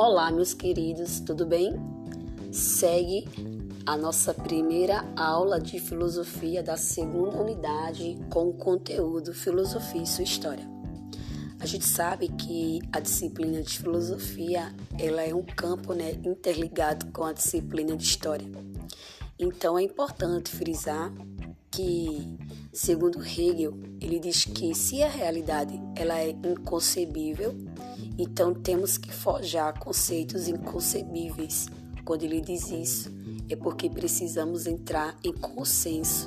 Olá, meus queridos, tudo bem? Segue a nossa primeira aula de filosofia da segunda unidade com o conteúdo Filosofia e sua História. A gente sabe que a disciplina de filosofia ela é um campo né, interligado com a disciplina de história. Então é importante frisar que, segundo Hegel, ele diz que se a realidade ela é inconcebível, então temos que forjar conceitos inconcebíveis. Quando ele diz isso, é porque precisamos entrar em consenso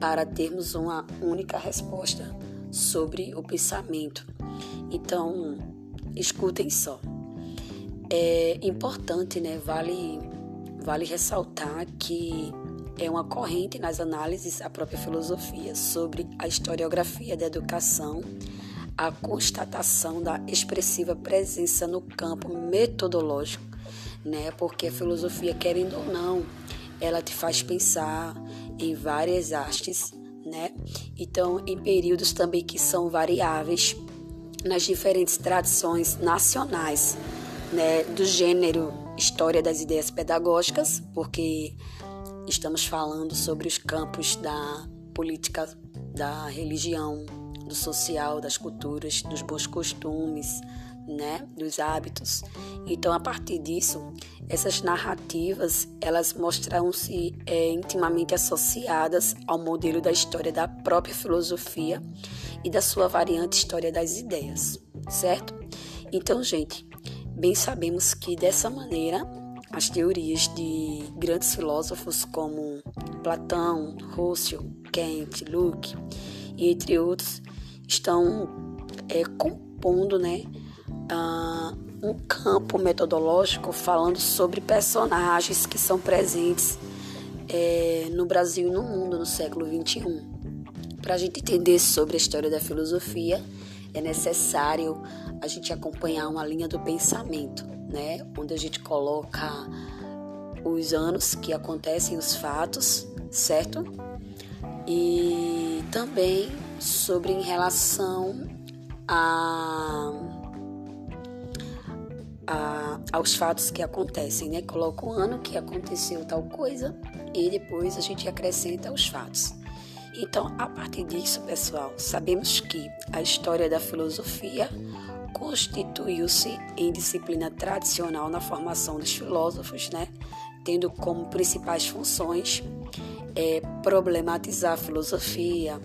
para termos uma única resposta sobre o pensamento. Então, escutem só. É importante, né? Vale, vale ressaltar que é uma corrente nas análises da própria filosofia sobre a historiografia da educação a constatação da expressiva presença no campo metodológico, né? Porque a filosofia, querendo ou não, ela te faz pensar em várias hastes, né? Então, em períodos também que são variáveis nas diferentes tradições nacionais, né, do gênero história das ideias pedagógicas, porque estamos falando sobre os campos da política, da religião, do social, das culturas, dos bons costumes, né, dos hábitos. Então, a partir disso, essas narrativas elas mostram-se é, intimamente associadas ao modelo da história da própria filosofia e da sua variante história das ideias, certo? Então, gente, bem sabemos que dessa maneira as teorias de grandes filósofos como Platão, Russell, Kant, Locke e entre outros estão é, compondo né, uh, um campo metodológico falando sobre personagens que são presentes é, no Brasil e no mundo no século XXI. Para a gente entender sobre a história da filosofia, é necessário a gente acompanhar uma linha do pensamento, né? onde a gente coloca os anos que acontecem, os fatos, certo? E também sobre em relação a, a, aos fatos que acontecem, né? Coloca o ano que aconteceu tal coisa e depois a gente acrescenta os fatos. Então, a partir disso, pessoal, sabemos que a história da filosofia constituiu-se em disciplina tradicional na formação dos filósofos, né? Tendo como principais funções é, problematizar a filosofia,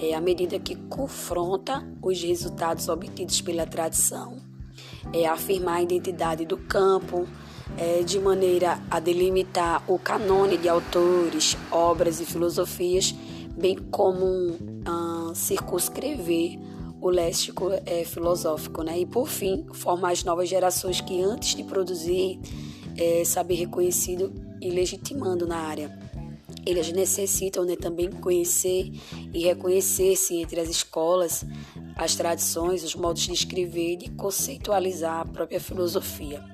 é, à medida que confronta os resultados obtidos pela tradição, é, afirmar a identidade do campo, é, de maneira a delimitar o canone de autores, obras e filosofias, bem como ah, circunscrever o léxico é, filosófico, né? E por fim, formar as novas gerações que antes de produzir é, saber reconhecido e legitimando na área. Eles necessitam né, também conhecer e reconhecer-se entre as escolas, as tradições, os modos de escrever e de conceitualizar a própria filosofia.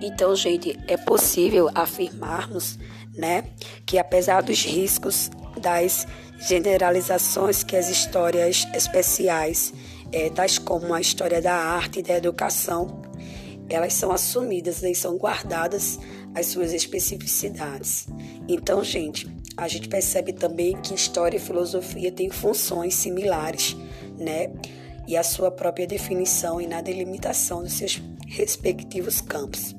Então, gente, é possível afirmarmos né, que apesar dos riscos das generalizações que as histórias especiais, é, tais como a história da arte e da educação, elas são assumidas e são guardadas as suas especificidades. Então, gente, a gente percebe também que história e filosofia têm funções similares, né? E a sua própria definição e na delimitação dos seus respectivos campos.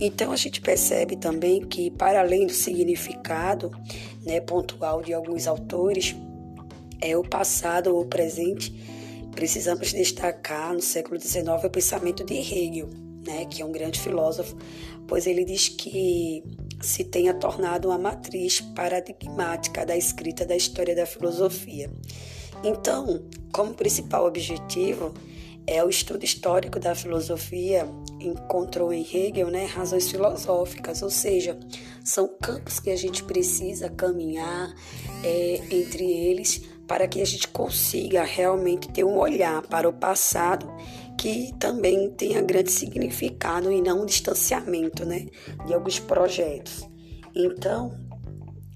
Então a gente percebe também que, para além do significado né, pontual de alguns autores, é o passado ou o presente, precisamos destacar no século XIX o pensamento de Hegel, né, que é um grande filósofo, pois ele diz que se tenha tornado uma matriz paradigmática da escrita da história da filosofia. Então, como principal objetivo, é o estudo histórico da filosofia encontrou em Hegel né, razões filosóficas, ou seja, são campos que a gente precisa caminhar é, entre eles para que a gente consiga realmente ter um olhar para o passado que também tenha grande significado e não um distanciamento né, de alguns projetos. Então,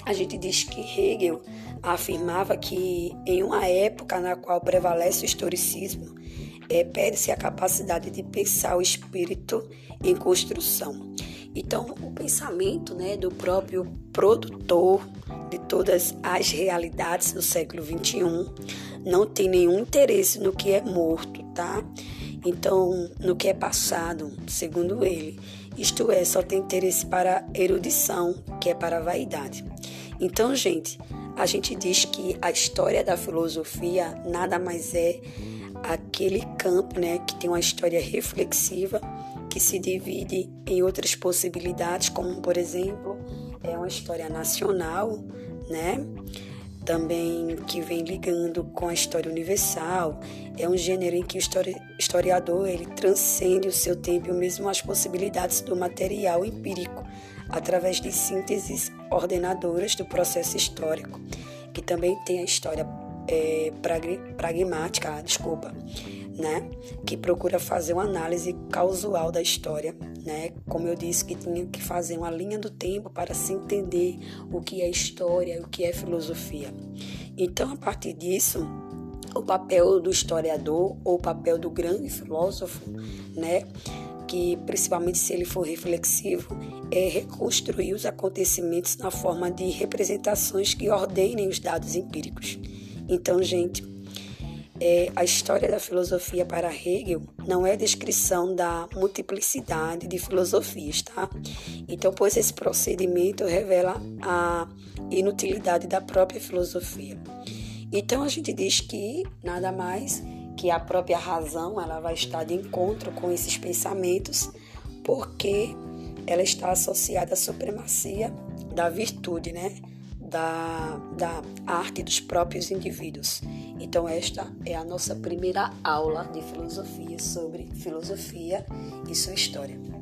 a gente diz que Hegel afirmava que em uma época na qual prevalece o historicismo, é, perde-se a capacidade de pensar o espírito em construção. Então, o pensamento né, do próprio produtor de todas as realidades do século XXI não tem nenhum interesse no que é morto, tá? Então, no que é passado, segundo ele, isto é, só tem interesse para erudição, que é para vaidade. Então, gente, a gente diz que a história da filosofia nada mais é aquele campo, né, que tem uma história reflexiva que se divide em outras possibilidades, como por exemplo, é uma história nacional, né? Também que vem ligando com a história universal. É um gênero em que o historiador ele transcende o seu tempo e mesmo as possibilidades do material empírico através de sínteses ordenadoras do processo histórico, que também tem a história é, pragmática, desculpa, né, que procura fazer uma análise causal da história, né, como eu disse que tinha que fazer uma linha do tempo para se entender o que é história, o que é filosofia. Então, a partir disso, o papel do historiador ou o papel do grande filósofo, né, que principalmente se ele for reflexivo, é reconstruir os acontecimentos na forma de representações que ordenem os dados empíricos. Então, gente, é, a história da filosofia para Hegel não é descrição da multiplicidade de filosofias, tá? Então, pois esse procedimento revela a inutilidade da própria filosofia. Então, a gente diz que nada mais que a própria razão ela vai estar de encontro com esses pensamentos, porque ela está associada à supremacia da virtude, né? Da, da arte dos próprios indivíduos. Então, esta é a nossa primeira aula de filosofia sobre filosofia e sua história.